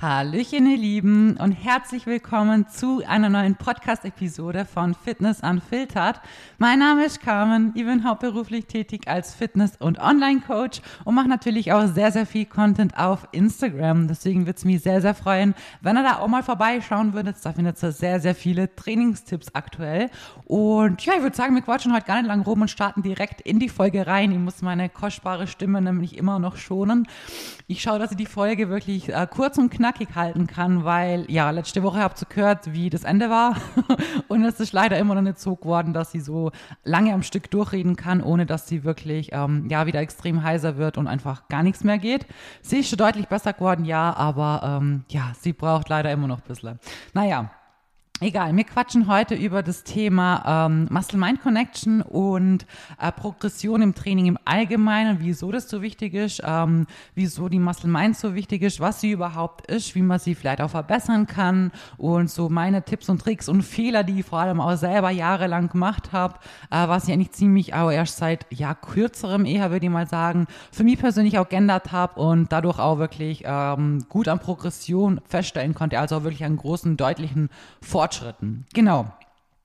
Hallöchen, ihr Lieben, und herzlich willkommen zu einer neuen Podcast-Episode von Fitness Unfiltered. Mein Name ist Carmen, ich bin hauptberuflich tätig als Fitness- und Online-Coach und mache natürlich auch sehr, sehr viel Content auf Instagram. Deswegen würde es mich sehr, sehr freuen, wenn ihr da auch mal vorbeischauen würdet. Da findet ihr sehr, sehr viele Trainingstipps aktuell. Und ja, ich würde sagen, wir quatschen heute gar nicht lang rum und starten direkt in die Folge rein. Ich muss meine kostbare Stimme nämlich immer noch schonen. Ich schaue, dass ich die Folge wirklich äh, kurz und knapp knackig halten kann, weil ja, letzte Woche habt ihr gehört, wie das Ende war und es ist leider immer noch nicht so geworden, dass sie so lange am Stück durchreden kann, ohne dass sie wirklich ähm, ja wieder extrem heiser wird und einfach gar nichts mehr geht. Sie ist schon deutlich besser geworden, ja, aber ähm, ja, sie braucht leider immer noch ein bisschen. Naja, Egal, wir quatschen heute über das Thema ähm, Muscle-Mind Connection und äh, Progression im Training im Allgemeinen, wieso das so wichtig ist, ähm, wieso die Muscle-Mind so wichtig ist, was sie überhaupt ist, wie man sie vielleicht auch verbessern kann und so meine Tipps und Tricks und Fehler, die ich vor allem auch selber jahrelang gemacht habe, äh, was ich eigentlich ziemlich auch erst seit ja kürzerem eher, würde ich mal sagen, für mich persönlich auch geändert habe und dadurch auch wirklich ähm, gut an Progression feststellen konnte, also auch wirklich einen großen, deutlichen Fortschritt Fortschritten. Genau.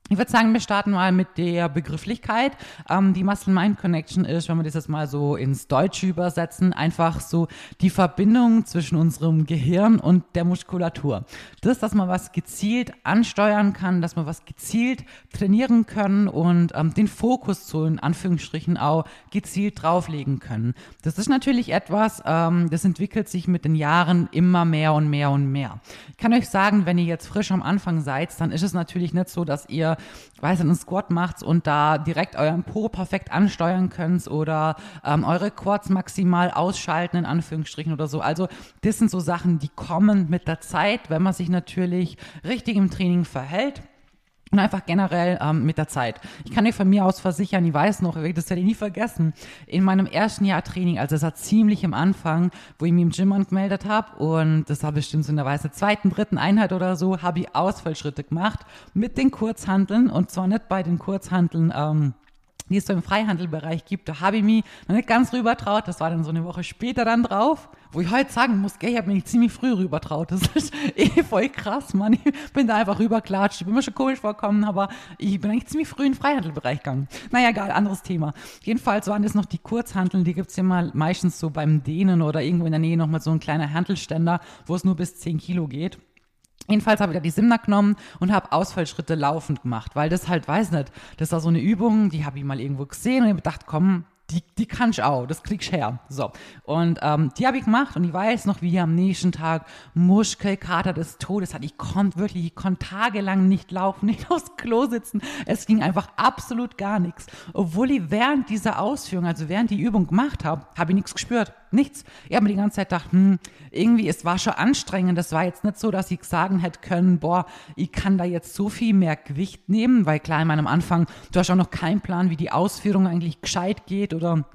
Ich würde sagen, wir starten mal mit der Begrifflichkeit. Ähm, die Muscle-Mind-Connection ist, wenn wir das jetzt mal so ins Deutsche übersetzen, einfach so die Verbindung zwischen unserem Gehirn und der Muskulatur. Das, dass man was gezielt ansteuern kann, dass man was gezielt trainieren können und ähm, den Fokus so in Anführungsstrichen auch gezielt drauflegen können. Das ist natürlich etwas, ähm, das entwickelt sich mit den Jahren immer mehr und mehr und mehr. Ich kann euch sagen, wenn ihr jetzt frisch am Anfang seid, dann ist es natürlich nicht so, dass ihr weiß nicht, einen Squat macht und da direkt euren Po perfekt ansteuern könnt oder ähm, eure Quads maximal ausschalten, in Anführungsstrichen oder so. Also das sind so Sachen, die kommen mit der Zeit, wenn man sich natürlich richtig im Training verhält und einfach generell ähm, mit der Zeit. Ich kann euch von mir aus versichern, ich weiß noch, das werde ich nie vergessen, in meinem ersten Jahr Training, also es war ziemlich am Anfang, wo ich mich im Gym angemeldet habe und das war bestimmt so in der Weise zweiten, dritten Einheit oder so, habe ich Ausfallschritte gemacht mit den Kurzhanteln und zwar nicht bei den Kurzhanteln ähm, die es so im Freihandelbereich gibt, da habe ich mich noch nicht ganz rüber traut. Das war dann so eine Woche später dann drauf, wo ich heute sagen muss, gell, ich habe mich ziemlich früh rüber traut. Das ist eh voll krass, Mann. Ich bin da einfach rüberklatscht. Ich bin mir schon komisch vorkommen, aber ich bin eigentlich ziemlich früh in den Freihandelbereich gegangen. Naja, egal, anderes Thema. Jedenfalls waren das noch die Kurzhandeln, die gibt's ja mal meistens so beim Dehnen oder irgendwo in der Nähe noch mal so ein kleiner Handelständer, wo es nur bis 10 Kilo geht. Jedenfalls habe ich da die Simna genommen und habe Ausfallschritte laufend gemacht, weil das halt, weiß nicht, das war so eine Übung, die habe ich mal irgendwo gesehen und ich gedacht, komm, die, die kann ich auch, das krieg ich her. So. Und ähm, die habe ich gemacht und ich weiß noch, wie ich am nächsten Tag Muskelkater des Todes hatte. Ich konnte wirklich, ich konnte tagelang nicht laufen, nicht aufs Klo sitzen. Es ging einfach absolut gar nichts. Obwohl ich während dieser Ausführung, also während die Übung gemacht habe, habe ich nichts gespürt. Nichts. Ich habe mir die ganze Zeit gedacht, hm, irgendwie, es war schon anstrengend. Das war jetzt nicht so, dass ich sagen hätte können, boah, ich kann da jetzt so viel mehr Gewicht nehmen, weil klar, in meinem Anfang, du hast auch noch keinen Plan, wie die Ausführung eigentlich gescheit geht oder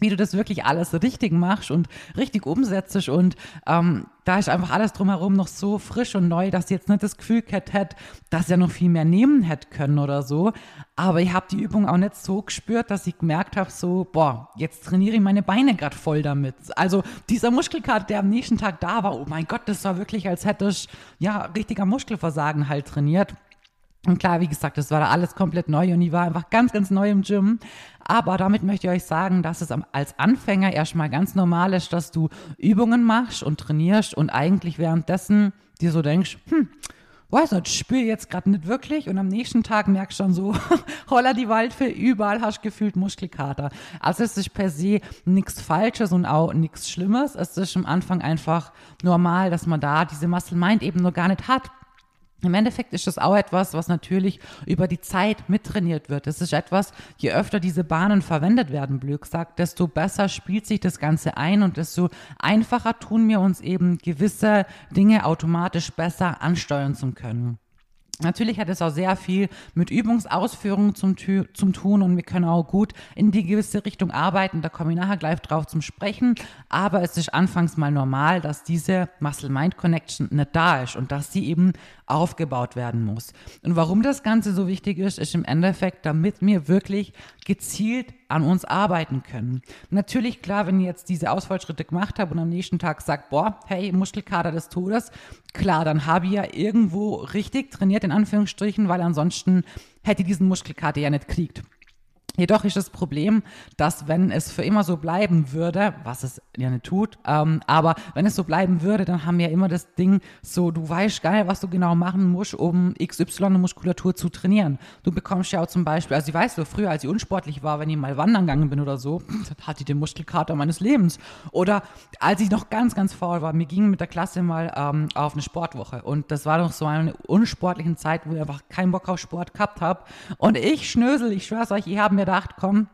wie du das wirklich alles richtig machst und richtig umsetzt und ähm, da ist einfach alles drumherum noch so frisch und neu, dass ich jetzt nicht das Gefühl hätte, dass er noch viel mehr nehmen hätte können oder so. Aber ich habe die Übung auch nicht so gespürt, dass ich gemerkt habe, so, boah, jetzt trainiere ich meine Beine gerade voll damit. Also dieser Muskelkater, der am nächsten Tag da war, oh mein Gott, das war wirklich, als hätte ich ja richtiger Muskelversagen halt trainiert. Und klar, wie gesagt, das war da alles komplett neu und ich war einfach ganz, ganz neu im Gym. Aber damit möchte ich euch sagen, dass es als Anfänger erstmal ganz normal ist, dass du Übungen machst und trainierst und eigentlich währenddessen dir so denkst, hm, weiß nicht, spüre jetzt gerade nicht wirklich und am nächsten Tag merkst du schon so, holla die Waldfee, überall hast du gefühlt Muskelkater. Also es ist per se nichts Falsches und auch nichts Schlimmes. Es ist am Anfang einfach normal, dass man da diese Muscle Mind eben noch gar nicht hat. Im Endeffekt ist das auch etwas, was natürlich über die Zeit mittrainiert wird. Es ist etwas, je öfter diese Bahnen verwendet werden, blöd gesagt, desto besser spielt sich das Ganze ein und desto einfacher tun wir uns eben gewisse Dinge automatisch besser ansteuern zu können. Natürlich hat es auch sehr viel mit Übungsausführungen zum, zum tun und wir können auch gut in die gewisse Richtung arbeiten. Da komme ich nachher gleich drauf zum Sprechen. Aber es ist anfangs mal normal, dass diese Muscle-Mind-Connection nicht da ist und dass sie eben aufgebaut werden muss. Und warum das Ganze so wichtig ist, ist im Endeffekt, damit wir wirklich gezielt an uns arbeiten können. Natürlich, klar, wenn ich jetzt diese Ausfallschritte gemacht habe und am nächsten Tag sagt, boah, hey, Muskelkater des Todes, klar, dann habe ich ja irgendwo richtig trainiert, in Anführungsstrichen, weil ansonsten hätte ich diesen Muskelkater ja nicht kriegt. Jedoch ist das Problem, dass wenn es für immer so bleiben würde, was es ja nicht tut, ähm, aber wenn es so bleiben würde, dann haben wir ja immer das Ding so, du weißt gar nicht, was du genau machen musst, um XY-Muskulatur zu trainieren. Du bekommst ja auch zum Beispiel, also ich weiß so, früher, als ich unsportlich war, wenn ich mal wandern gegangen bin oder so, hatte ich den Muskelkater meines Lebens. Oder als ich noch ganz, ganz faul war, mir ging mit der Klasse mal ähm, auf eine Sportwoche und das war noch so eine unsportliche Zeit, wo ich einfach keinen Bock auf Sport gehabt habe und ich schnösel, ich schwör's euch, ich habe mir gedacht, komm,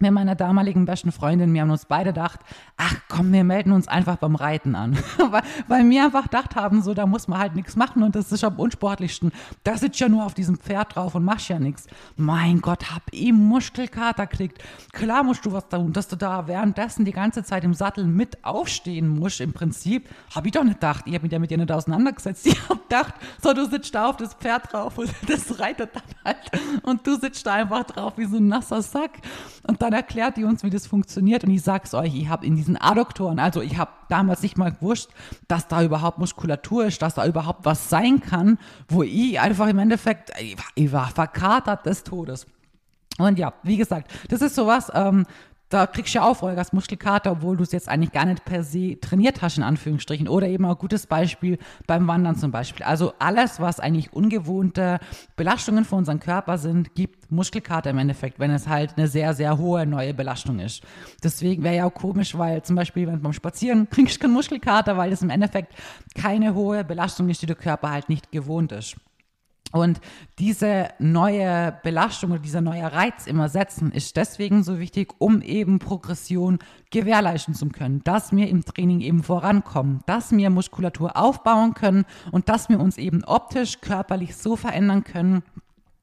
mit meiner damaligen besten Freundin, wir haben uns beide gedacht, ach komm, wir melden uns einfach beim Reiten an. weil, weil wir einfach gedacht haben, so, da muss man halt nichts machen und das ist am unsportlichsten. Da sitzt ja nur auf diesem Pferd drauf und machst ja nichts. Mein Gott, hab ich Muskelkater kriegt. Klar musst du was tun, dass du da währenddessen die ganze Zeit im Sattel mit aufstehen musst. Im Prinzip habe ich doch nicht gedacht, ich habe mich ja mit dir nicht auseinandergesetzt. Ich habe gedacht, so, du sitzt da auf das Pferd drauf und das reitet dann halt und du sitzt da einfach drauf wie so ein nasser Sack. Und dann erklärt die uns, wie das funktioniert. Und ich sag's euch, ich habe in diesen Adduktoren, also ich habe damals nicht mal gewusst, dass da überhaupt Muskulatur ist, dass da überhaupt was sein kann, wo ich einfach im Endeffekt, ich war, ich war verkatert des Todes. Und ja, wie gesagt, das ist sowas, ähm, da kriegst du ja auch Vollgas Muskelkater, obwohl du es jetzt eigentlich gar nicht per se trainiert hast, in Anführungsstrichen. Oder eben auch gutes Beispiel beim Wandern zum Beispiel. Also alles, was eigentlich ungewohnte Belastungen für unseren Körper sind, gibt Muskelkater im Endeffekt, wenn es halt eine sehr, sehr hohe neue Belastung ist. Deswegen wäre ja auch komisch, weil zum Beispiel, wenn beim Spazieren kriegst du keinen Muskelkater, weil das im Endeffekt keine hohe Belastung ist, die der Körper halt nicht gewohnt ist. Und diese neue Belastung oder dieser neue Reiz immer setzen ist deswegen so wichtig, um eben Progression gewährleisten zu können, dass wir im Training eben vorankommen, dass wir Muskulatur aufbauen können und dass wir uns eben optisch, körperlich so verändern können,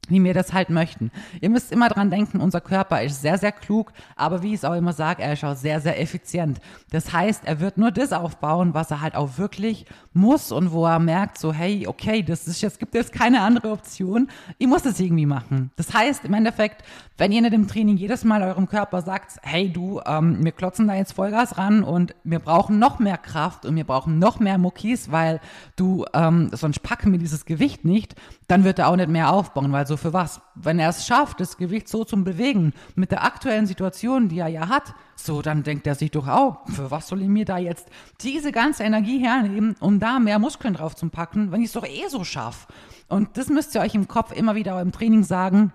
wie wir das halt möchten. Ihr müsst immer dran denken, unser Körper ist sehr, sehr klug, aber wie ich es auch immer sage, er ist auch sehr, sehr effizient. Das heißt, er wird nur das aufbauen, was er halt auch wirklich muss und wo er merkt, so, hey, okay, das ist jetzt, gibt jetzt keine andere Option, ich muss das irgendwie machen. Das heißt, im Endeffekt, wenn ihr nicht im Training jedes Mal eurem Körper sagt, hey du, ähm, wir klotzen da jetzt Vollgas ran und wir brauchen noch mehr Kraft und wir brauchen noch mehr Muckis, weil du, ähm, sonst packen wir dieses Gewicht nicht, dann wird er auch nicht mehr aufbauen, weil so für was? Wenn er es schafft, das Gewicht so zu bewegen, mit der aktuellen Situation, die er ja hat, so, dann denkt er sich doch auch, für was soll ich mir da jetzt diese ganze Energie hernehmen, um da mehr Muskeln drauf zu packen, wenn ich es doch eh so schaffe? Und das müsst ihr euch im Kopf immer wieder im Training sagen,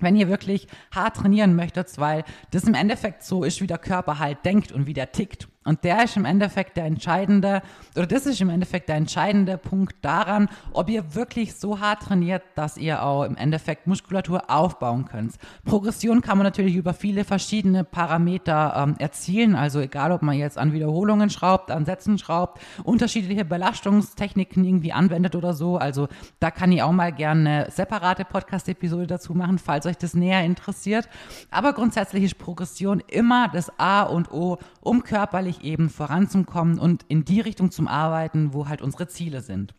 wenn ihr wirklich hart trainieren möchtet, weil das im Endeffekt so ist, wie der Körper halt denkt und wie der tickt. Und der ist im Endeffekt der entscheidende, oder das ist im Endeffekt der entscheidende Punkt daran, ob ihr wirklich so hart trainiert, dass ihr auch im Endeffekt Muskulatur aufbauen könnt. Progression kann man natürlich über viele verschiedene Parameter ähm, erzielen, also egal, ob man jetzt an Wiederholungen schraubt, an Sätzen schraubt, unterschiedliche Belastungstechniken irgendwie anwendet oder so. Also da kann ich auch mal gerne eine separate Podcast-Episode dazu machen, falls euch das näher interessiert. Aber grundsätzlich ist Progression immer das A und O, um körperlich körperlich eben voranzukommen und in die Richtung zum Arbeiten, wo halt unsere Ziele sind.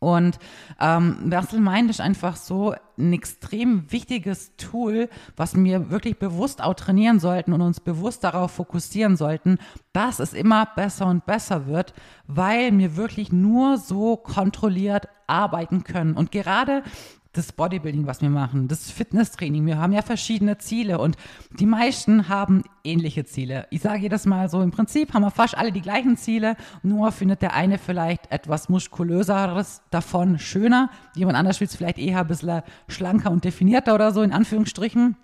Und ähm, Mind ist einfach so ein extrem wichtiges Tool, was wir wirklich bewusst auch trainieren sollten und uns bewusst darauf fokussieren sollten, dass es immer besser und besser wird, weil wir wirklich nur so kontrolliert arbeiten können. Und gerade das Bodybuilding, was wir machen, das Fitnesstraining. Wir haben ja verschiedene Ziele und die meisten haben ähnliche Ziele. Ich sage jedes Mal so, im Prinzip haben wir fast alle die gleichen Ziele, nur findet der eine vielleicht etwas muskulöseres davon schöner, jemand anders will es vielleicht eher ein bisschen schlanker und definierter oder so, in Anführungsstrichen.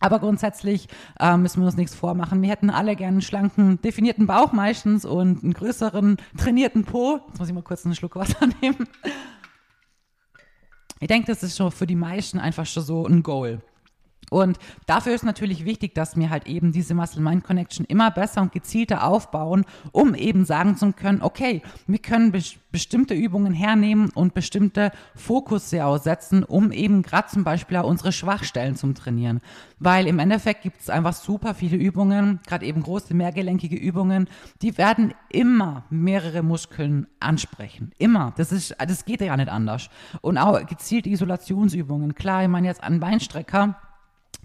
Aber grundsätzlich äh, müssen wir uns nichts vormachen. Wir hätten alle gerne einen schlanken, definierten Bauch meistens und einen größeren, trainierten Po. Jetzt muss ich mal kurz einen Schluck Wasser nehmen. Ich denke, das ist schon für die meisten einfach schon so ein Goal. Und dafür ist natürlich wichtig, dass wir halt eben diese Muscle-Mind-Connection immer besser und gezielter aufbauen, um eben sagen zu können, okay, wir können be bestimmte Übungen hernehmen und bestimmte Fokusse aussetzen, um eben gerade zum Beispiel auch unsere Schwachstellen zu trainieren. Weil im Endeffekt gibt es einfach super viele Übungen, gerade eben große mehrgelenkige Übungen, die werden immer mehrere Muskeln ansprechen. Immer. Das ist, das geht ja nicht anders. Und auch gezielte Isolationsübungen. Klar, ich meine jetzt an Beinstrecker,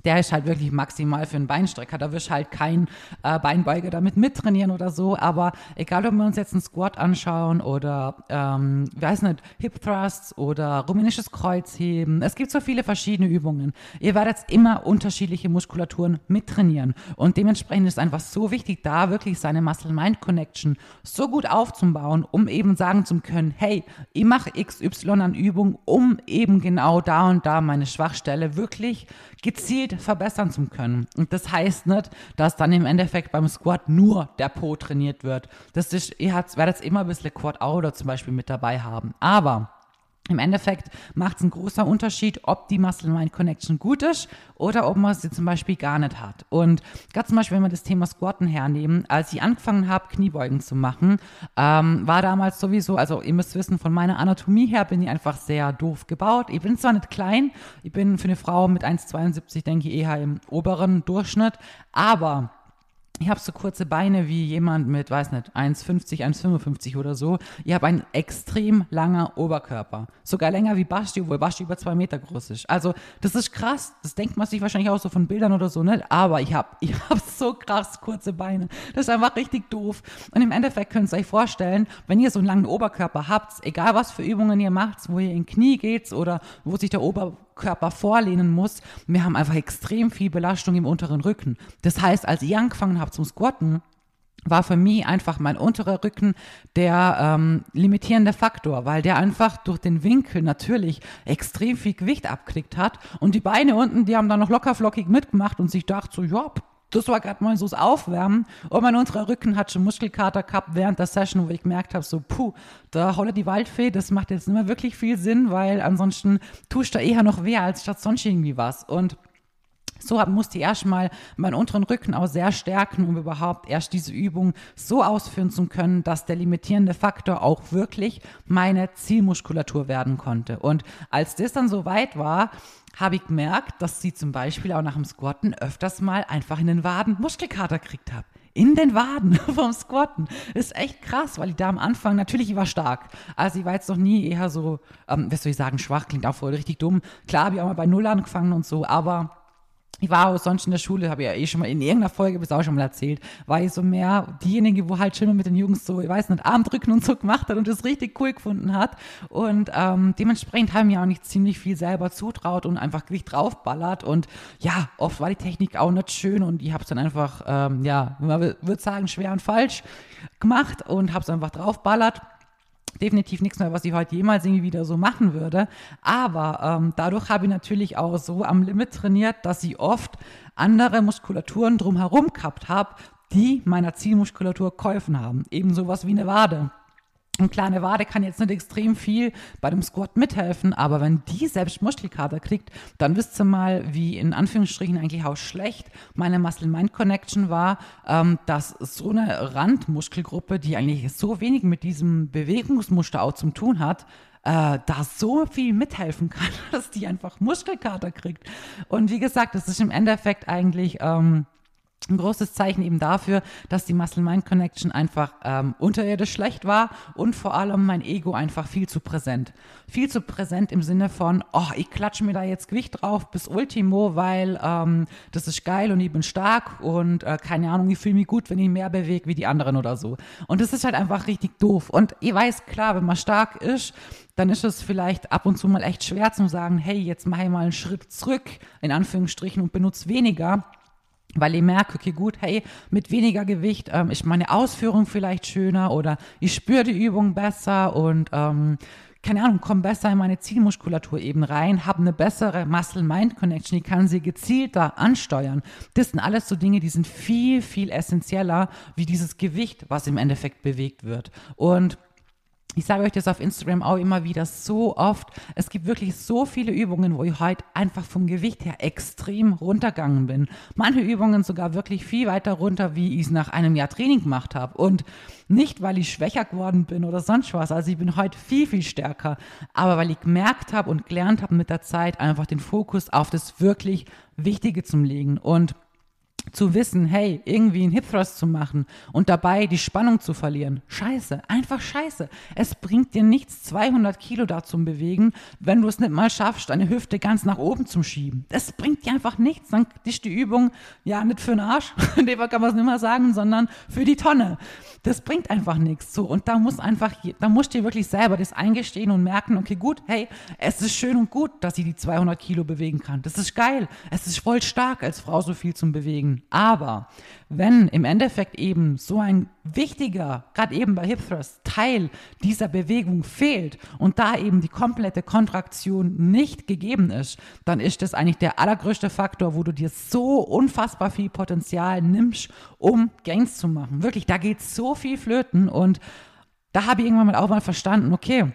der ist halt wirklich maximal für einen Beinstrecker. Da wirst halt kein äh, Beinbeuger damit mittrainieren oder so. Aber egal, ob wir uns jetzt einen Squat anschauen oder, ähm, weiß nicht, Hip Thrusts oder rumänisches Kreuzheben. Es gibt so viele verschiedene Übungen. Ihr werdet immer unterschiedliche Muskulaturen mittrainieren. Und dementsprechend ist einfach so wichtig, da wirklich seine Muscle-Mind-Connection so gut aufzubauen, um eben sagen zu können, hey, ich mache XY an Übungen, um eben genau da und da meine Schwachstelle wirklich gezielt verbessern zu können. Und das heißt nicht, dass dann im Endeffekt beim Squat nur der Po trainiert wird. Das ist, ihr werdet immer ein bisschen Quad Outer zum Beispiel mit dabei haben. Aber im Endeffekt macht es einen großen Unterschied, ob die Muscle-Mind-Connection gut ist oder ob man sie zum Beispiel gar nicht hat. Und gerade zum Beispiel, wenn wir das Thema Squatten hernehmen, als ich angefangen habe, Kniebeugen zu machen, ähm, war damals sowieso, also ihr müsst wissen, von meiner Anatomie her bin ich einfach sehr doof gebaut. Ich bin zwar nicht klein, ich bin für eine Frau mit 1,72, denke ich, eher im oberen Durchschnitt, aber ich habe so kurze Beine wie jemand mit, weiß nicht, 1,50, 1,55 oder so. Ich habe einen extrem langer Oberkörper. Sogar länger wie Basti, obwohl Basti über zwei Meter groß ist. Also, das ist krass. Das denkt man sich wahrscheinlich auch so von Bildern oder so, ne? Aber ich habe ich hab so krass kurze Beine. Das ist einfach richtig doof. Und im Endeffekt könnt ihr euch vorstellen, wenn ihr so einen langen Oberkörper habt, egal was für Übungen ihr macht, wo ihr in Knie geht oder wo sich der Oberkörper Körper vorlehnen muss. Wir haben einfach extrem viel Belastung im unteren Rücken. Das heißt, als ich angefangen habe zum Squatten, war für mich einfach mein unterer Rücken der ähm, limitierende Faktor, weil der einfach durch den Winkel natürlich extrem viel Gewicht abkriegt hat und die Beine unten, die haben dann noch lockerflockig mitgemacht und sich dachte so, ja, das war gerade mal so das Aufwärmen und mein unterer Rücken hat schon Muskelkater gehabt während der Session, wo ich gemerkt habe, so puh, da holle die Waldfee, das macht jetzt nicht mehr wirklich viel Sinn, weil ansonsten tust du eher noch weh als statt sonst irgendwie was und so musste ich erstmal meinen unteren Rücken auch sehr stärken, um überhaupt erst diese Übung so ausführen zu können, dass der limitierende Faktor auch wirklich meine Zielmuskulatur werden konnte. Und als das dann so weit war, habe ich gemerkt, dass sie zum Beispiel auch nach dem Squatten öfters mal einfach in den Waden Muskelkater gekriegt habe. In den Waden vom Squatten. Ist echt krass, weil ich da am Anfang, natürlich, ich war stark. Also ich war jetzt noch nie eher so, ähm, was soll ich sagen, schwach, klingt auch voll richtig dumm. Klar habe ich auch mal bei Null angefangen und so, aber ich war auch sonst in der Schule, habe ich ja eh schon mal in irgendeiner Folge bis auch schon mal erzählt, war ich so mehr diejenige, wo halt schon mal mit den Jungs so, ich weiß nicht, Armdrücken und so gemacht hat und das richtig cool gefunden hat. Und ähm, dementsprechend haben mir auch nicht ziemlich viel selber zutraut und einfach Gewicht draufballert. Und ja, oft war die Technik auch nicht schön und ich habe es dann einfach, ähm, ja, man würde sagen, schwer und falsch gemacht und habe es einfach draufballert definitiv nichts mehr, was ich heute jemals irgendwie wieder so machen würde. Aber ähm, dadurch habe ich natürlich auch so am Limit trainiert, dass ich oft andere Muskulaturen drumherum gehabt habe, die meiner Zielmuskulatur geholfen haben. Eben sowas wie eine Wade. Eine kleine Wade kann jetzt nicht extrem viel bei dem Squat mithelfen, aber wenn die selbst Muskelkater kriegt, dann wisst ihr mal, wie in Anführungsstrichen eigentlich auch schlecht meine Muscle-Mind-Connection war, ähm, dass so eine Randmuskelgruppe, die eigentlich so wenig mit diesem Bewegungsmuster auch zum tun hat, äh, da so viel mithelfen kann, dass die einfach Muskelkater kriegt. Und wie gesagt, das ist im Endeffekt eigentlich... Ähm, ein großes Zeichen eben dafür, dass die Muscle-Mind-Connection einfach ähm, unterirdisch schlecht war und vor allem mein Ego einfach viel zu präsent. Viel zu präsent im Sinne von, oh, ich klatsche mir da jetzt Gewicht drauf bis Ultimo, weil ähm, das ist geil und ich bin stark und äh, keine Ahnung, ich fühle mich gut, wenn ich mehr bewege wie die anderen oder so. Und das ist halt einfach richtig doof. Und ich weiß, klar, wenn man stark ist, dann ist es vielleicht ab und zu mal echt schwer zu sagen, hey, jetzt mache ich mal einen Schritt zurück, in Anführungsstrichen, und benutze weniger weil ich merke, okay, gut, hey, mit weniger Gewicht ähm, ist meine Ausführung vielleicht schöner oder ich spüre die Übung besser und ähm, keine Ahnung, komme besser in meine Zielmuskulatur eben rein, habe eine bessere Muscle-Mind-Connection, ich kann sie gezielter ansteuern. Das sind alles so Dinge, die sind viel, viel essentieller wie dieses Gewicht, was im Endeffekt bewegt wird. Und ich sage euch das auf Instagram auch immer wieder so oft. Es gibt wirklich so viele Übungen, wo ich heute einfach vom Gewicht her extrem runtergegangen bin. Manche Übungen sogar wirklich viel weiter runter, wie ich es nach einem Jahr Training gemacht habe. Und nicht, weil ich schwächer geworden bin oder sonst was. Also ich bin heute viel, viel stärker. Aber weil ich gemerkt habe und gelernt habe mit der Zeit, einfach den Fokus auf das wirklich Wichtige zu legen. Und zu wissen, hey, irgendwie einen Hip Thrust zu machen und dabei die Spannung zu verlieren. Scheiße, einfach scheiße. Es bringt dir nichts, 200 Kilo da zu bewegen, wenn du es nicht mal schaffst, deine Hüfte ganz nach oben zu schieben. Das bringt dir einfach nichts. Dann ist die Übung ja nicht für den Arsch, in dem kann man es nicht mehr sagen, sondern für die Tonne. Das bringt einfach nichts. So, und da muss einfach, da musst du dir wirklich selber das eingestehen und merken, okay, gut, hey, es ist schön und gut, dass sie die 200 Kilo bewegen kann. Das ist geil. Es ist voll stark, als Frau so viel zu bewegen. Aber wenn im Endeffekt eben so ein wichtiger, gerade eben bei Hip Thrust, Teil dieser Bewegung fehlt und da eben die komplette Kontraktion nicht gegeben ist, dann ist das eigentlich der allergrößte Faktor, wo du dir so unfassbar viel Potenzial nimmst, um Gains zu machen. Wirklich, da geht so viel flöten und da habe ich irgendwann mal auch mal verstanden, okay,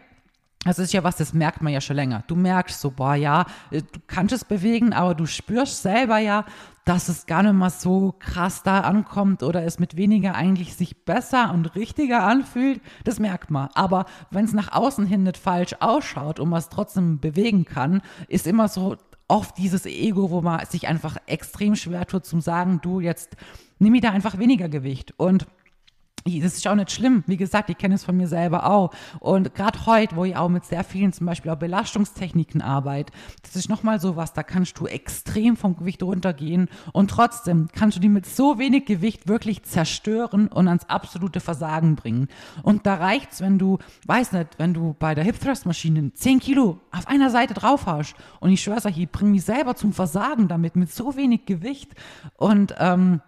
das ist ja was, das merkt man ja schon länger. Du merkst so, boah, ja, du kannst es bewegen, aber du spürst selber ja, dass es gar nicht mal so krass da ankommt oder es mit weniger eigentlich sich besser und richtiger anfühlt. Das merkt man. Aber wenn es nach außen hin nicht falsch ausschaut und man es trotzdem bewegen kann, ist immer so oft dieses Ego, wo man sich einfach extrem schwer tut zum sagen, du jetzt nimm mir da einfach weniger Gewicht. Und das ist auch nicht schlimm. Wie gesagt, ich kenne es von mir selber auch. Und gerade heute, wo ich auch mit sehr vielen zum Beispiel auch Belastungstechniken arbeite, das ist nochmal so was, da kannst du extrem vom Gewicht runtergehen und trotzdem kannst du die mit so wenig Gewicht wirklich zerstören und ans absolute Versagen bringen. Und da reicht's, wenn du, weiß nicht, wenn du bei der Hip Thrust Maschine 10 Kilo auf einer Seite drauf hast und ich schwör's euch, ich bringe mich selber zum Versagen damit, mit so wenig Gewicht und, ähm,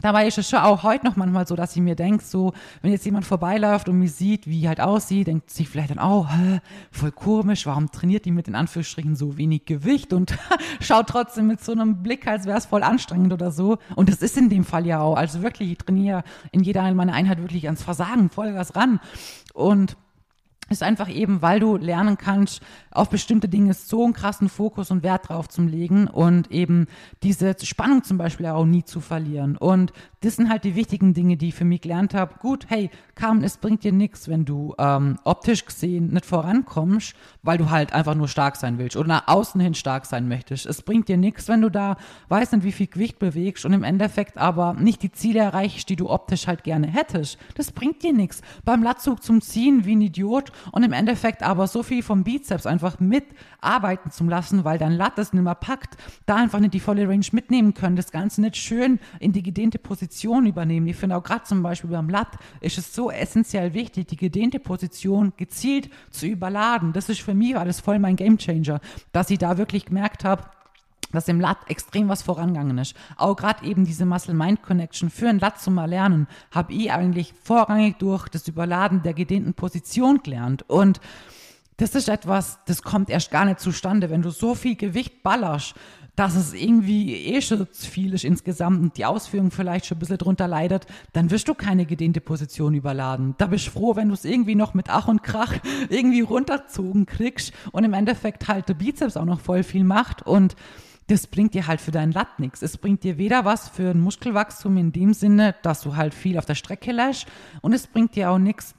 Dabei ist es schon auch heute noch manchmal so, dass ich mir denke, so, wenn jetzt jemand vorbeiläuft und mich sieht, wie halt aussieht, denkt sich vielleicht dann, oh, hä, voll komisch, warum trainiert die mit in Anführungsstrichen so wenig Gewicht und schaut trotzdem mit so einem Blick, als wäre es voll anstrengend oder so. Und das ist in dem Fall ja auch. Also wirklich, ich trainiere in jeder meiner Einheit wirklich ans Versagen, voll was ran. Und ist einfach eben, weil du lernen kannst, auf bestimmte Dinge so einen krassen Fokus und Wert drauf zu legen und eben diese Spannung zum Beispiel auch nie zu verlieren. Und das sind halt die wichtigen Dinge, die ich für mich gelernt habe. Gut, hey, Carmen, es bringt dir nichts, wenn du ähm, optisch gesehen nicht vorankommst, weil du halt einfach nur stark sein willst oder nach außen hin stark sein möchtest. Es bringt dir nichts, wenn du da weißt nicht, wie viel Gewicht bewegst und im Endeffekt aber nicht die Ziele erreichst, die du optisch halt gerne hättest. Das bringt dir nichts. Beim Latzug zum Ziehen wie ein Idiot und im Endeffekt aber so viel vom Bizeps einfach mitarbeiten zu lassen, weil dein Lat das nicht mehr packt, da einfach nicht die volle Range mitnehmen können, das Ganze nicht schön in die gedehnte Position übernehmen. Ich finde auch gerade zum Beispiel beim Lat ist es so essentiell wichtig, die gedehnte Position gezielt zu überladen. Das ist für mich alles voll mein Gamechanger, dass ich da wirklich gemerkt habe, dass im Lat extrem was vorangegangen ist. Auch gerade eben diese Muscle-Mind-Connection für ein Lat zum Erlernen habe ich eigentlich vorrangig durch das Überladen der gedehnten Position gelernt. Und das ist etwas, das kommt erst gar nicht zustande, wenn du so viel Gewicht ballerst, dass es irgendwie eh schon zu viel ist insgesamt und die Ausführung vielleicht schon ein bisschen drunter leidet, dann wirst du keine gedehnte Position überladen. Da bist du froh, wenn du es irgendwie noch mit Ach und Krach irgendwie runterzogen kriegst und im Endeffekt halt der Bizeps auch noch voll viel macht und das bringt dir halt für dein Lat nichts. Es bringt dir weder was für ein Muskelwachstum in dem Sinne, dass du halt viel auf der Strecke lässt und es bringt dir auch nichts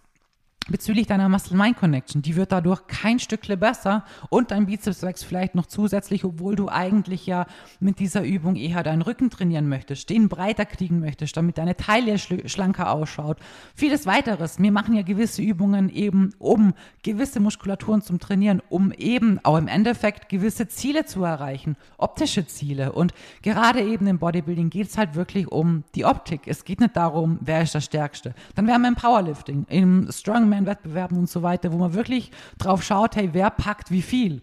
bezüglich deiner Muscle-Mind-Connection. Die wird dadurch kein Stückle besser und dein Bizeps wächst vielleicht noch zusätzlich, obwohl du eigentlich ja mit dieser Übung eher deinen Rücken trainieren möchtest, den breiter kriegen möchtest, damit deine Taille schl schlanker ausschaut. Vieles weiteres. Wir machen ja gewisse Übungen eben, um gewisse Muskulaturen zum Trainieren, um eben auch im Endeffekt gewisse Ziele zu erreichen, optische Ziele. Und gerade eben im Bodybuilding geht es halt wirklich um die Optik. Es geht nicht darum, wer ist der Stärkste. Dann wären wir im Powerlifting, im Strongman Strongman-Wettbewerben und so weiter, wo man wirklich drauf schaut, hey, wer packt wie viel?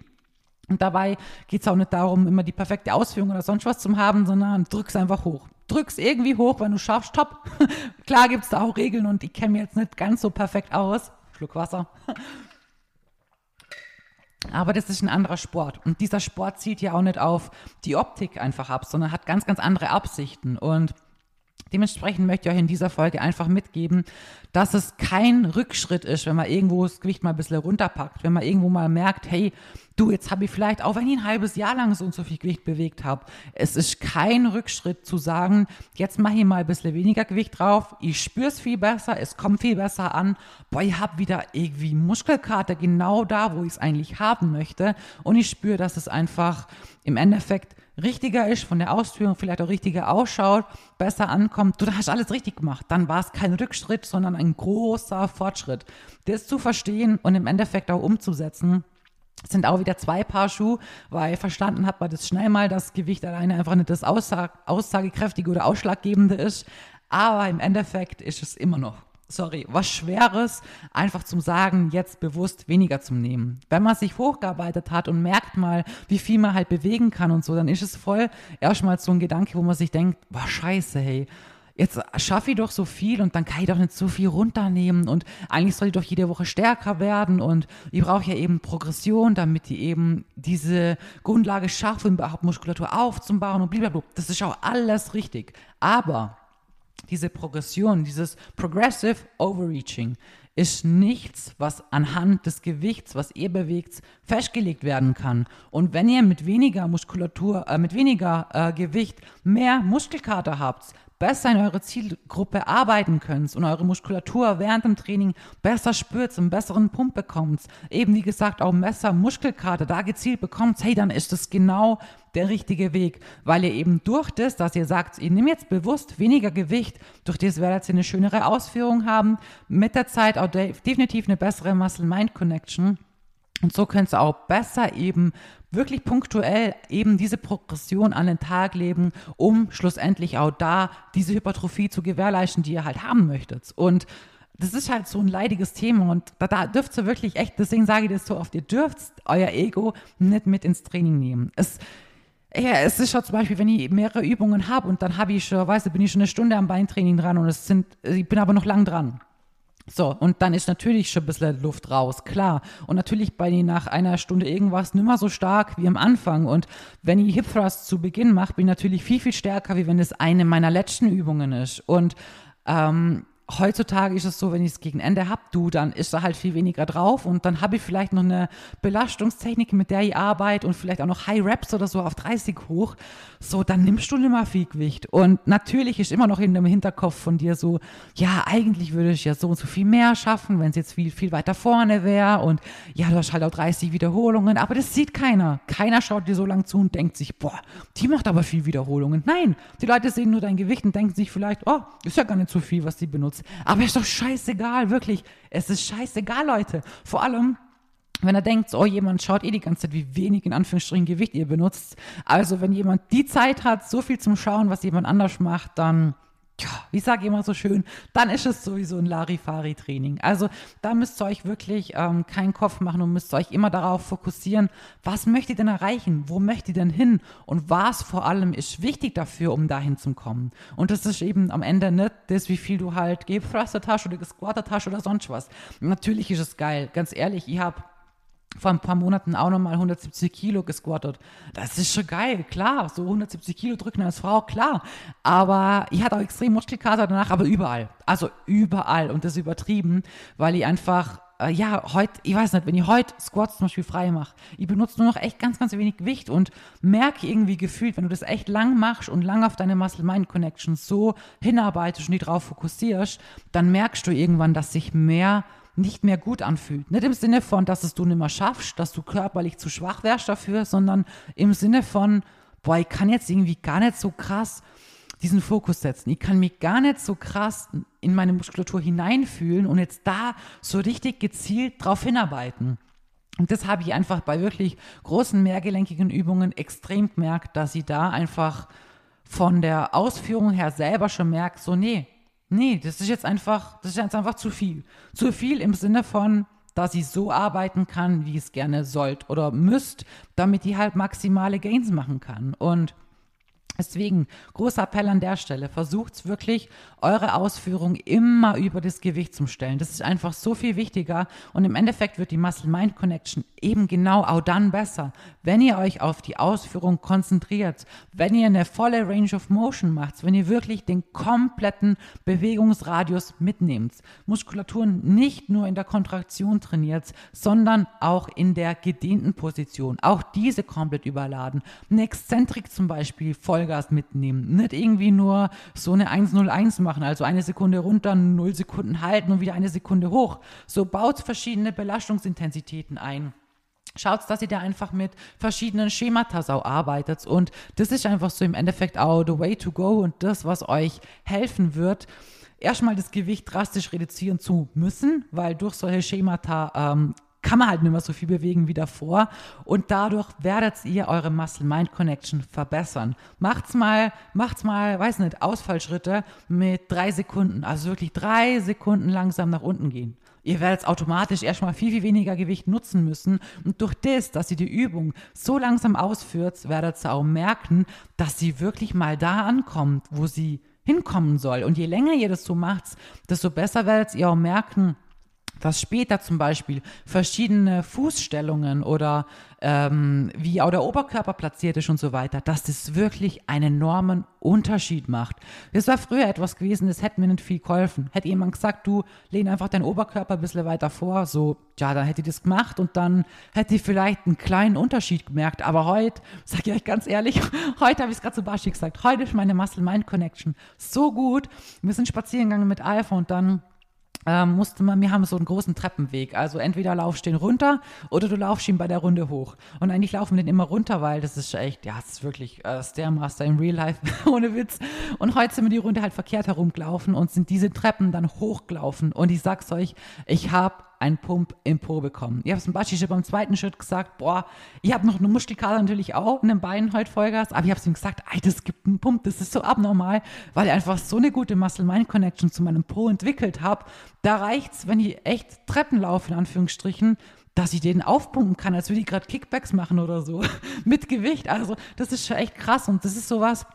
Und dabei geht es auch nicht darum, immer die perfekte Ausführung oder sonst was zu haben, sondern drück's einfach hoch. Drück's irgendwie hoch, wenn du schaffst, top. Klar gibt es da auch Regeln und ich kenne mir jetzt nicht ganz so perfekt aus. Schluck Wasser. Aber das ist ein anderer Sport. Und dieser Sport zielt ja auch nicht auf die Optik einfach ab, sondern hat ganz, ganz andere Absichten. Und Dementsprechend möchte ich euch in dieser Folge einfach mitgeben, dass es kein Rückschritt ist, wenn man irgendwo das Gewicht mal ein bisschen runterpackt, wenn man irgendwo mal merkt, hey, du, jetzt habe ich vielleicht, auch wenn ich ein halbes Jahr lang so und so viel Gewicht bewegt habe, es ist kein Rückschritt zu sagen, jetzt mache ich mal ein bisschen weniger Gewicht drauf, ich spüre es viel besser, es kommt viel besser an, boah, ich habe wieder irgendwie Muskelkater genau da, wo ich es eigentlich haben möchte und ich spüre, dass es einfach im Endeffekt richtiger ist, von der Ausführung vielleicht auch richtiger ausschaut, besser ankommt, du hast alles richtig gemacht. Dann war es kein Rückschritt, sondern ein großer Fortschritt. Das zu verstehen und im Endeffekt auch umzusetzen, sind auch wieder zwei Paar Schuhe, weil verstanden hat man das schnell mal, dass Gewicht alleine einfach nicht das Aussag aussagekräftige oder ausschlaggebende ist. Aber im Endeffekt ist es immer noch sorry, was Schweres, einfach zum Sagen, jetzt bewusst weniger zu nehmen. Wenn man sich hochgearbeitet hat und merkt mal, wie viel man halt bewegen kann und so, dann ist es voll erstmal so ein Gedanke, wo man sich denkt, boah, scheiße, hey, jetzt schaffe ich doch so viel und dann kann ich doch nicht so viel runternehmen und eigentlich soll ich doch jede Woche stärker werden und ich brauche ja eben Progression, damit ich eben diese Grundlage schaffe, überhaupt Muskulatur aufzubauen und blablabla. Das ist auch alles richtig. Aber diese Progression, dieses Progressive Overreaching ist nichts, was anhand des Gewichts, was ihr bewegt, festgelegt werden kann. Und wenn ihr mit weniger Muskulatur, äh, mit weniger äh, Gewicht mehr Muskelkater habt, besser in eure Zielgruppe arbeiten könnt und eure Muskulatur während dem Training besser spürt, einen besseren Pump bekommt, eben wie gesagt auch Messer, Muskelkater da gezielt bekommt, hey, dann ist das genau der richtige Weg, weil ihr eben durch das, dass ihr sagt, ihr nehmt jetzt bewusst weniger Gewicht, durch das werdet ihr eine schönere Ausführung haben, mit der Zeit auch definitiv eine bessere Muscle-Mind-Connection. Und so könnt ihr auch besser eben wirklich punktuell eben diese Progression an den Tag legen, um schlussendlich auch da diese Hypertrophie zu gewährleisten, die ihr halt haben möchtet. Und das ist halt so ein leidiges Thema und da, da dürft ihr wirklich echt, deswegen sage ich das so oft, ihr dürft euer Ego nicht mit ins Training nehmen. Es, ja, es ist schon zum Beispiel, wenn ich mehrere Übungen habe und dann habe ich schon, weißt du, bin ich schon eine Stunde am Beintraining dran und es sind, ich bin aber noch lang dran. So, und dann ist natürlich schon ein bisschen Luft raus, klar. Und natürlich bei die nach einer Stunde irgendwas nimmer so stark wie am Anfang. Und wenn ich Hip Thrust zu Beginn mache, bin ich natürlich viel, viel stärker, wie wenn es eine meiner letzten Übungen ist. Und ähm, heutzutage ist es so, wenn ich es gegen Ende habe, du, dann ist da halt viel weniger drauf und dann habe ich vielleicht noch eine Belastungstechnik, mit der ich arbeite und vielleicht auch noch High Reps oder so auf 30 hoch. So, dann nimmst du nicht mehr viel Gewicht. Und natürlich ist immer noch in dem Hinterkopf von dir so, ja, eigentlich würde ich ja so und so viel mehr schaffen, wenn es jetzt viel, viel weiter vorne wäre und ja, du hast halt auch 30 Wiederholungen, aber das sieht keiner. Keiner schaut dir so lang zu und denkt sich, boah, die macht aber viel Wiederholungen. Nein, die Leute sehen nur dein Gewicht und denken sich vielleicht, oh, ist ja gar nicht so viel, was die benutzt. Aber ist doch scheißegal, wirklich. Es ist scheißegal, Leute. Vor allem, wenn er denkt, oh, jemand schaut eh die ganze Zeit, wie wenig in Anführungsstrichen Gewicht ihr benutzt. Also, wenn jemand die Zeit hat, so viel zum Schauen, was jemand anders macht, dann ja, wie sage ich immer so schön, dann ist es sowieso ein Larifari-Training. Also da müsst ihr euch wirklich ähm, keinen Kopf machen und müsst euch immer darauf fokussieren, was möchtet ihr denn erreichen, wo möchtet ihr denn hin und was vor allem ist wichtig dafür, um dahin zu kommen. Und das ist eben am Ende nicht das, wie viel du halt gethruster hast oder gesquattet hast oder sonst was. Natürlich ist es geil, ganz ehrlich, ich habe vor ein paar Monaten auch nochmal 170 Kilo gesquattet. Das ist schon geil, klar. So 170 Kilo drücken als Frau, klar. Aber ich hatte auch extrem Muskelkater danach, aber überall. Also überall. Und das übertrieben, weil ich einfach, äh, ja, heute, ich weiß nicht, wenn ich heute Squats zum Beispiel frei mache, ich benutze nur noch echt ganz, ganz wenig Gewicht und merke irgendwie gefühlt, wenn du das echt lang machst und lang auf deine Muscle-Mind-Connection so hinarbeitest und die drauf fokussierst, dann merkst du irgendwann, dass sich mehr nicht mehr gut anfühlt. Nicht im Sinne von, dass es du nicht mehr schaffst, dass du körperlich zu schwach wärst dafür, sondern im Sinne von, boah, ich kann jetzt irgendwie gar nicht so krass diesen Fokus setzen. Ich kann mich gar nicht so krass in meine Muskulatur hineinfühlen und jetzt da so richtig gezielt drauf hinarbeiten. Und das habe ich einfach bei wirklich großen mehrgelenkigen Übungen extrem gemerkt, dass ich da einfach von der Ausführung her selber schon merke, so nee, Nee, das ist jetzt einfach, das ist jetzt einfach zu viel. Zu viel im Sinne von, dass sie so arbeiten kann, wie es gerne sollt oder müsst, damit die halt maximale Gains machen kann. Und Deswegen, großer Appell an der Stelle, versucht wirklich, eure Ausführung immer über das Gewicht zu stellen. Das ist einfach so viel wichtiger und im Endeffekt wird die Muscle-Mind-Connection eben genau auch dann besser, wenn ihr euch auf die Ausführung konzentriert, wenn ihr eine volle Range of Motion macht, wenn ihr wirklich den kompletten Bewegungsradius mitnehmt, Muskulaturen nicht nur in der Kontraktion trainiert, sondern auch in der gedehnten Position, auch diese komplett überladen. Eine Exzentrik zum Beispiel, Folge Vollgas mitnehmen. Nicht irgendwie nur so eine 101 machen, also eine Sekunde runter, 0 Sekunden halten und wieder eine Sekunde hoch. So baut verschiedene Belastungsintensitäten ein. Schaut, dass ihr da einfach mit verschiedenen Schemata arbeitet. Und das ist einfach so im Endeffekt auch the way to go und das, was euch helfen wird, erstmal das Gewicht drastisch reduzieren zu müssen, weil durch solche Schemata ähm, kann man halt nicht mehr so viel bewegen wie davor und dadurch werdet ihr eure Muscle-Mind-Connection verbessern. Macht's mal, macht's mal, weiß nicht, Ausfallschritte mit drei Sekunden, also wirklich drei Sekunden langsam nach unten gehen. Ihr werdet automatisch erstmal viel, viel weniger Gewicht nutzen müssen. Und durch das, dass ihr die Übung so langsam ausführt, werdet ihr auch merken, dass sie wirklich mal da ankommt, wo sie hinkommen soll. Und je länger ihr das so macht, desto besser werdet ihr auch merken, dass später zum Beispiel verschiedene Fußstellungen oder ähm, wie auch der Oberkörper platziert ist und so weiter, dass das wirklich einen enormen Unterschied macht. Das war früher etwas gewesen, das hätte mir nicht viel geholfen. Hätte jemand gesagt, du lehn einfach deinen Oberkörper ein bisschen weiter vor, so, ja, dann hätte ich das gemacht und dann hätte ich vielleicht einen kleinen Unterschied gemerkt. Aber heute, sage ich euch ganz ehrlich, heute habe ich es gerade zu Baschi gesagt, heute ist meine Muscle-Mind-Connection so gut. Wir sind spazieren gegangen mit Alpha und dann ähm, musste man, wir haben so einen großen Treppenweg. Also entweder laufst du den runter oder du laufst ihn bei der Runde hoch. Und eigentlich laufen wir den immer runter, weil das ist echt, ja, das ist wirklich äh, Stairmaster in Real Life, ohne Witz. Und heute sind wir die Runde halt verkehrt herumgelaufen und sind diese Treppen dann hochgelaufen. Und ich sag's euch, ich habe einen Pump im Po bekommen. Ich habe es im Baschi beim zweiten Schritt gesagt, boah, ich habe noch eine Muskelkater natürlich auch in den Beinen heute Vollgas, aber ich habe es ihm gesagt, ey, das gibt einen Pump, das ist so abnormal, weil ich einfach so eine gute Muscle-Mind-Connection zu meinem Po entwickelt habe. Da reicht's, wenn ich echt Treppen laufe, in Anführungsstrichen, dass ich den aufpumpen kann, als würde ich gerade Kickbacks machen oder so, mit Gewicht. Also das ist schon echt krass und das ist sowas,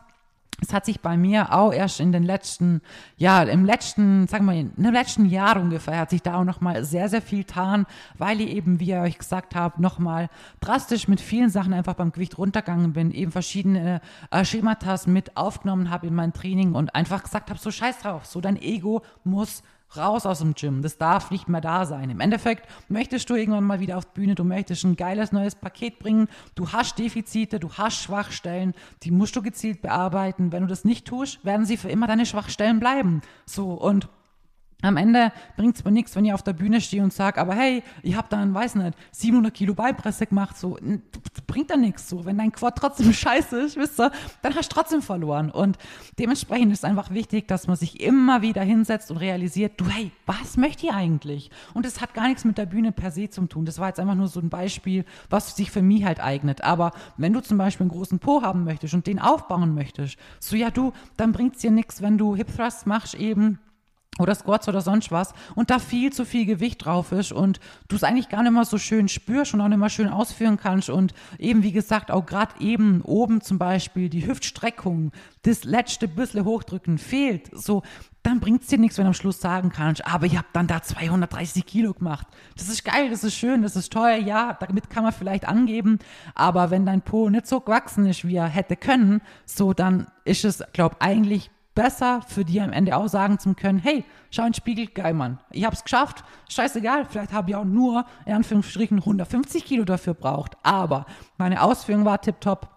es hat sich bei mir auch erst in den letzten, ja, im letzten, sagen wir mal, im letzten Jahr ungefähr hat sich da auch nochmal sehr, sehr viel getan, weil ich eben, wie ihr euch gesagt habt, nochmal drastisch mit vielen Sachen einfach beim Gewicht runtergegangen bin, eben verschiedene äh, Schematas mit aufgenommen habe in mein Training und einfach gesagt habe, so scheiß drauf, so dein Ego muss raus aus dem Gym. Das darf nicht mehr da sein. Im Endeffekt möchtest du irgendwann mal wieder auf die Bühne, du möchtest ein geiles neues Paket bringen, du hast Defizite, du hast Schwachstellen, die musst du gezielt bearbeiten. Wenn du das nicht tust, werden sie für immer deine Schwachstellen bleiben. So und am Ende bringt es mir nichts, wenn ich auf der Bühne stehe und sage, aber hey, ich habe dann, weiß nicht, 700 Kilo Beipresse gemacht, so, bringt da nichts. So, wenn dein Quad trotzdem scheiße ist, wisst ihr, dann hast du trotzdem verloren. Und dementsprechend ist einfach wichtig, dass man sich immer wieder hinsetzt und realisiert, du, hey, was möchte ich eigentlich? Und es hat gar nichts mit der Bühne per se zu tun. Das war jetzt einfach nur so ein Beispiel, was sich für mich halt eignet. Aber wenn du zum Beispiel einen großen Po haben möchtest und den aufbauen möchtest, so ja, du, dann bringt es dir nichts, wenn du Hip Thrusts machst eben oder Squats oder sonst was und da viel zu viel Gewicht drauf ist und du es eigentlich gar nicht mehr so schön spürst und auch nicht mehr schön ausführen kannst und eben wie gesagt auch gerade eben oben zum Beispiel die Hüftstreckung, das letzte bisschen hochdrücken fehlt, so dann bringt es dir nichts, wenn du am Schluss sagen kannst, aber ich habe dann da 230 Kilo gemacht. Das ist geil, das ist schön, das ist teuer, ja, damit kann man vielleicht angeben, aber wenn dein Po nicht so gewachsen ist, wie er hätte können, so dann ist es, glaube eigentlich besser für die am Ende auch sagen zu können, hey, schau in den Spiegel, geil, Mann. Ich habe es geschafft, scheißegal, vielleicht habe ich auch nur, in Anführungsstrichen, 150 Kilo dafür braucht. Aber meine Ausführung war tipptopp.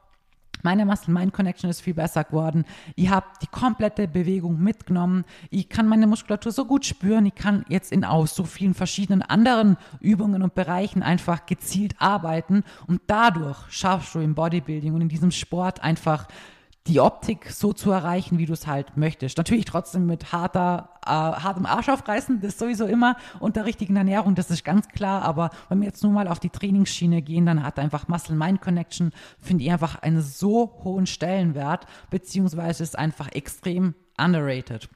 Meine Muscle-Mind-Connection ist viel besser geworden. Ich habe die komplette Bewegung mitgenommen. Ich kann meine Muskulatur so gut spüren. Ich kann jetzt in aus so vielen verschiedenen anderen Übungen und Bereichen einfach gezielt arbeiten. Und dadurch schaffst du im Bodybuilding und in diesem Sport einfach die Optik so zu erreichen, wie du es halt möchtest. Natürlich trotzdem mit harter, äh, hartem Arsch aufreißen, das sowieso immer, und der richtigen Ernährung, das ist ganz klar. Aber wenn wir jetzt nur mal auf die Trainingsschiene gehen, dann hat einfach Muscle-Mind-Connection, finde ich einfach einen so hohen Stellenwert, beziehungsweise ist einfach extrem underrated.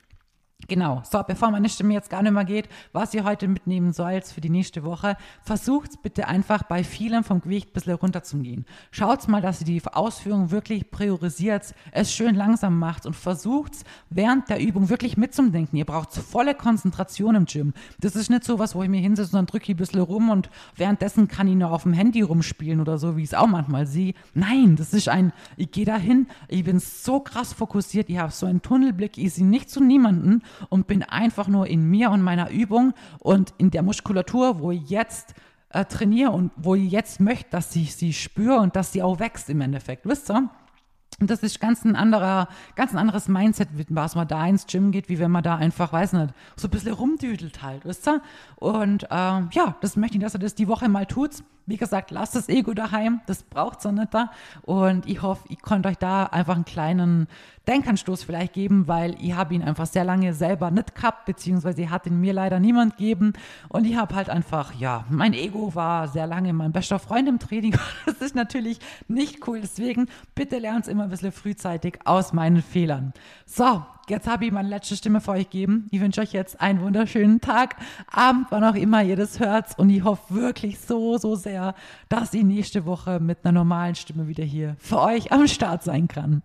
Genau, so, bevor meine Stimme jetzt gar nicht mehr geht, was ihr heute mitnehmen sollt für die nächste Woche, versucht bitte einfach bei vielen vom Gewicht ein bisschen runterzugehen. Schaut mal, dass ihr die Ausführung wirklich priorisiert, es schön langsam macht und versucht während der Übung wirklich mitzudenken. Ihr braucht volle Konzentration im Gym. Das ist nicht so was, wo ich mir hinsetze und dann drücke ich ein bisschen rum und währenddessen kann ich noch auf dem Handy rumspielen oder so, wie ich es auch manchmal sehe. Nein, das ist ein, ich gehe dahin, ich bin so krass fokussiert, ich habe so einen Tunnelblick, ich sehe nicht zu niemanden und bin einfach nur in mir und meiner Übung und in der Muskulatur, wo ich jetzt äh, trainiere und wo ich jetzt möchte, dass ich sie spüre und dass sie auch wächst im Endeffekt. Wisst ihr? Und das ist ganz ein anderer, ganz ein anderes Mindset, was man da ins Gym geht, wie wenn man da einfach, weiß nicht, so ein bisschen rumdüdelt halt, wisst ihr? Und ähm, ja, das möchte ich, dass ihr das die Woche mal tut. Wie gesagt, lasst das Ego daheim, das braucht ihr nicht da. Und ich hoffe, ich konnte euch da einfach einen kleinen Denkanstoß vielleicht geben, weil ich habe ihn einfach sehr lange selber nicht gehabt, beziehungsweise hat ihn mir leider niemand gegeben. Und ich habe halt einfach, ja, mein Ego war sehr lange mein bester Freund im Training. Das ist natürlich nicht cool. Deswegen bitte lernt es immer ein bisschen frühzeitig aus meinen Fehlern. So, jetzt habe ich meine letzte Stimme für euch gegeben. Ich wünsche euch jetzt einen wunderschönen Tag, Abend, wann auch immer ihr das hört. Und ich hoffe wirklich so, so sehr, dass ich nächste Woche mit einer normalen Stimme wieder hier für euch am Start sein kann.